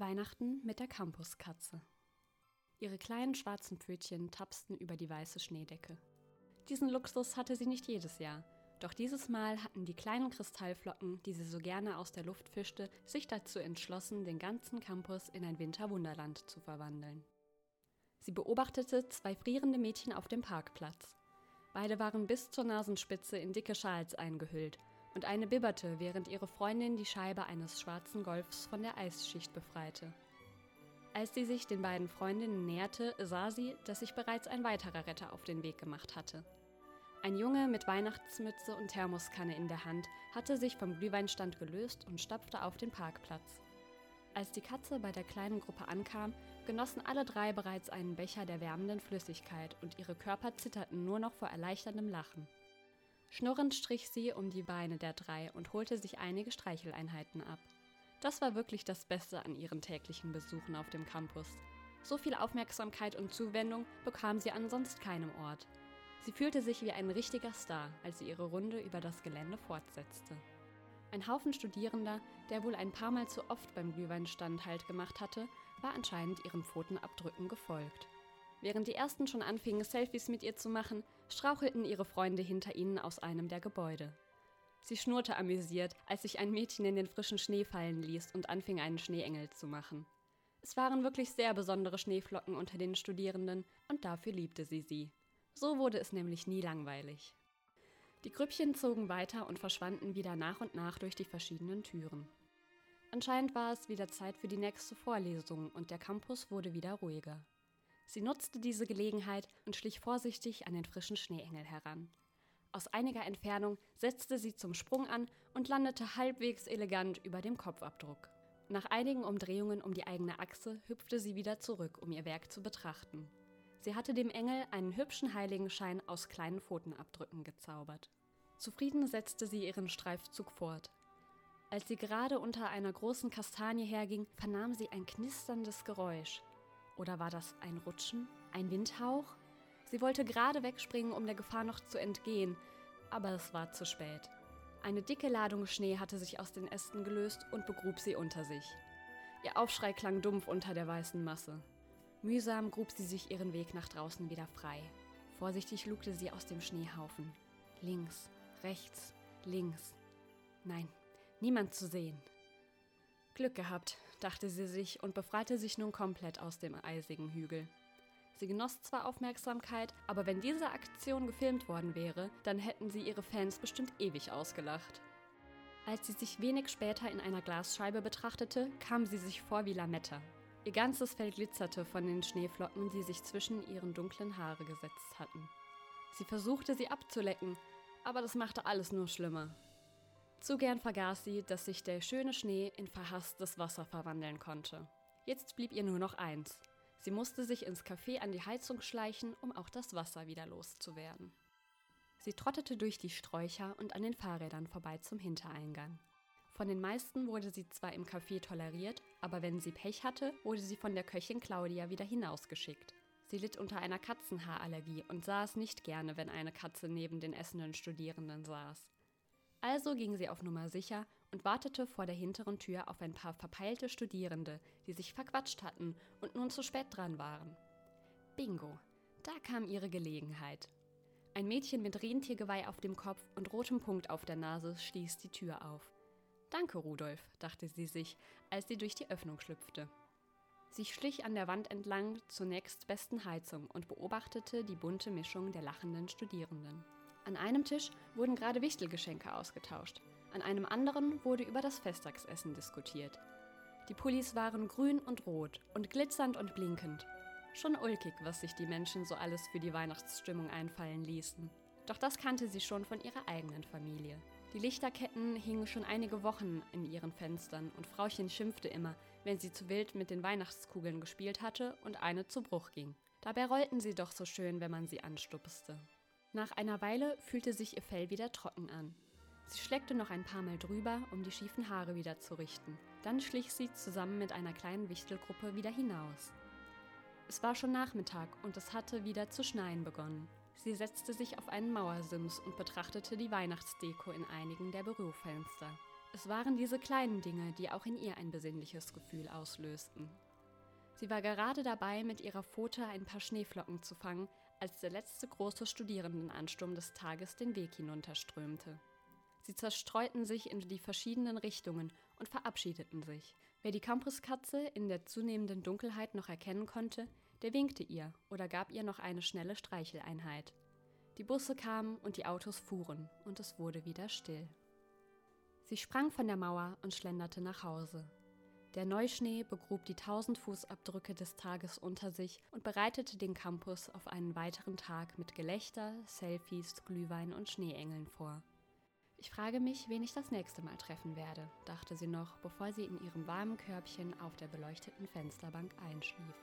Weihnachten mit der Campuskatze. Ihre kleinen schwarzen Pfötchen tapsten über die weiße Schneedecke. Diesen Luxus hatte sie nicht jedes Jahr, doch dieses Mal hatten die kleinen Kristallflocken, die sie so gerne aus der Luft fischte, sich dazu entschlossen, den ganzen Campus in ein Winterwunderland zu verwandeln. Sie beobachtete zwei frierende Mädchen auf dem Parkplatz. Beide waren bis zur Nasenspitze in dicke Schals eingehüllt und eine bibberte, während ihre Freundin die Scheibe eines schwarzen Golfs von der Eisschicht befreite. Als sie sich den beiden Freundinnen näherte, sah sie, dass sich bereits ein weiterer Retter auf den Weg gemacht hatte. Ein Junge mit Weihnachtsmütze und Thermoskanne in der Hand hatte sich vom Glühweinstand gelöst und stapfte auf den Parkplatz. Als die Katze bei der kleinen Gruppe ankam, genossen alle drei bereits einen Becher der wärmenden Flüssigkeit und ihre Körper zitterten nur noch vor erleichterndem Lachen. Schnurrend strich sie um die Beine der drei und holte sich einige Streicheleinheiten ab. Das war wirklich das Beste an ihren täglichen Besuchen auf dem Campus. So viel Aufmerksamkeit und Zuwendung bekam sie an sonst keinem Ort. Sie fühlte sich wie ein richtiger Star, als sie ihre Runde über das Gelände fortsetzte. Ein Haufen Studierender, der wohl ein paar Mal zu oft beim Glühweinstand Halt gemacht hatte, war anscheinend ihren Pfotenabdrücken gefolgt. Während die ersten schon anfingen, Selfies mit ihr zu machen, strauchelten ihre Freunde hinter ihnen aus einem der Gebäude. Sie schnurrte amüsiert, als sich ein Mädchen in den frischen Schnee fallen ließ und anfing, einen Schneeengel zu machen. Es waren wirklich sehr besondere Schneeflocken unter den Studierenden und dafür liebte sie sie. So wurde es nämlich nie langweilig. Die Grüppchen zogen weiter und verschwanden wieder nach und nach durch die verschiedenen Türen. Anscheinend war es wieder Zeit für die nächste Vorlesung und der Campus wurde wieder ruhiger. Sie nutzte diese Gelegenheit und schlich vorsichtig an den frischen Schneeengel heran. Aus einiger Entfernung setzte sie zum Sprung an und landete halbwegs elegant über dem Kopfabdruck. Nach einigen Umdrehungen um die eigene Achse hüpfte sie wieder zurück, um ihr Werk zu betrachten. Sie hatte dem Engel einen hübschen Heiligenschein aus kleinen Pfotenabdrücken gezaubert. Zufrieden setzte sie ihren Streifzug fort. Als sie gerade unter einer großen Kastanie herging, vernahm sie ein knisterndes Geräusch. Oder war das ein Rutschen? Ein Windhauch? Sie wollte gerade wegspringen, um der Gefahr noch zu entgehen, aber es war zu spät. Eine dicke Ladung Schnee hatte sich aus den Ästen gelöst und begrub sie unter sich. Ihr Aufschrei klang dumpf unter der weißen Masse. Mühsam grub sie sich ihren Weg nach draußen wieder frei. Vorsichtig lugte sie aus dem Schneehaufen. Links, rechts, links. Nein, niemand zu sehen. Glück gehabt, dachte sie sich und befreite sich nun komplett aus dem eisigen Hügel. Sie genoss zwar Aufmerksamkeit, aber wenn diese Aktion gefilmt worden wäre, dann hätten sie ihre Fans bestimmt ewig ausgelacht. Als sie sich wenig später in einer Glasscheibe betrachtete, kam sie sich vor wie Lametta. Ihr ganzes Fell glitzerte von den Schneeflocken, die sich zwischen ihren dunklen Haare gesetzt hatten. Sie versuchte sie abzulecken, aber das machte alles nur schlimmer. Zu gern vergaß sie, dass sich der schöne Schnee in verhasstes Wasser verwandeln konnte. Jetzt blieb ihr nur noch eins. Sie musste sich ins Café an die Heizung schleichen, um auch das Wasser wieder loszuwerden. Sie trottete durch die Sträucher und an den Fahrrädern vorbei zum Hintereingang. Von den meisten wurde sie zwar im Café toleriert, aber wenn sie Pech hatte, wurde sie von der Köchin Claudia wieder hinausgeschickt. Sie litt unter einer Katzenhaarallergie und sah es nicht gerne, wenn eine Katze neben den essenden Studierenden saß. Also ging sie auf Nummer sicher und wartete vor der hinteren Tür auf ein paar verpeilte Studierende, die sich verquatscht hatten und nun zu spät dran waren. Bingo, da kam ihre Gelegenheit. Ein Mädchen mit Rentiergeweih auf dem Kopf und rotem Punkt auf der Nase stieß die Tür auf. Danke, Rudolf, dachte sie sich, als sie durch die Öffnung schlüpfte. Sie schlich an der Wand entlang zur nächstbesten Heizung und beobachtete die bunte Mischung der lachenden Studierenden. An einem Tisch wurden gerade Wichtelgeschenke ausgetauscht, an einem anderen wurde über das Festtagsessen diskutiert. Die Pullis waren grün und rot und glitzernd und blinkend. Schon ulkig, was sich die Menschen so alles für die Weihnachtsstimmung einfallen ließen. Doch das kannte sie schon von ihrer eigenen Familie. Die Lichterketten hingen schon einige Wochen in ihren Fenstern und Frauchen schimpfte immer, wenn sie zu wild mit den Weihnachtskugeln gespielt hatte und eine zu Bruch ging. Dabei rollten sie doch so schön, wenn man sie anstupste. Nach einer Weile fühlte sich ihr Fell wieder trocken an. Sie schleckte noch ein paar Mal drüber, um die schiefen Haare wieder zu richten. Dann schlich sie zusammen mit einer kleinen Wichtelgruppe wieder hinaus. Es war schon Nachmittag und es hatte wieder zu schneien begonnen. Sie setzte sich auf einen Mauersims und betrachtete die Weihnachtsdeko in einigen der Bürofenster. Es waren diese kleinen Dinge, die auch in ihr ein besinnliches Gefühl auslösten. Sie war gerade dabei, mit ihrer Pfote ein paar Schneeflocken zu fangen, als der letzte große Studierendenansturm des Tages den Weg hinunterströmte. Sie zerstreuten sich in die verschiedenen Richtungen und verabschiedeten sich. Wer die Campuskatze in der zunehmenden Dunkelheit noch erkennen konnte, der winkte ihr oder gab ihr noch eine schnelle Streicheleinheit. Die Busse kamen und die Autos fuhren, und es wurde wieder still. Sie sprang von der Mauer und schlenderte nach Hause. Der Neuschnee begrub die tausend Fußabdrücke des Tages unter sich und bereitete den Campus auf einen weiteren Tag mit Gelächter, Selfies, Glühwein und Schneeengeln vor. Ich frage mich, wen ich das nächste Mal treffen werde, dachte sie noch, bevor sie in ihrem warmen Körbchen auf der beleuchteten Fensterbank einschlief.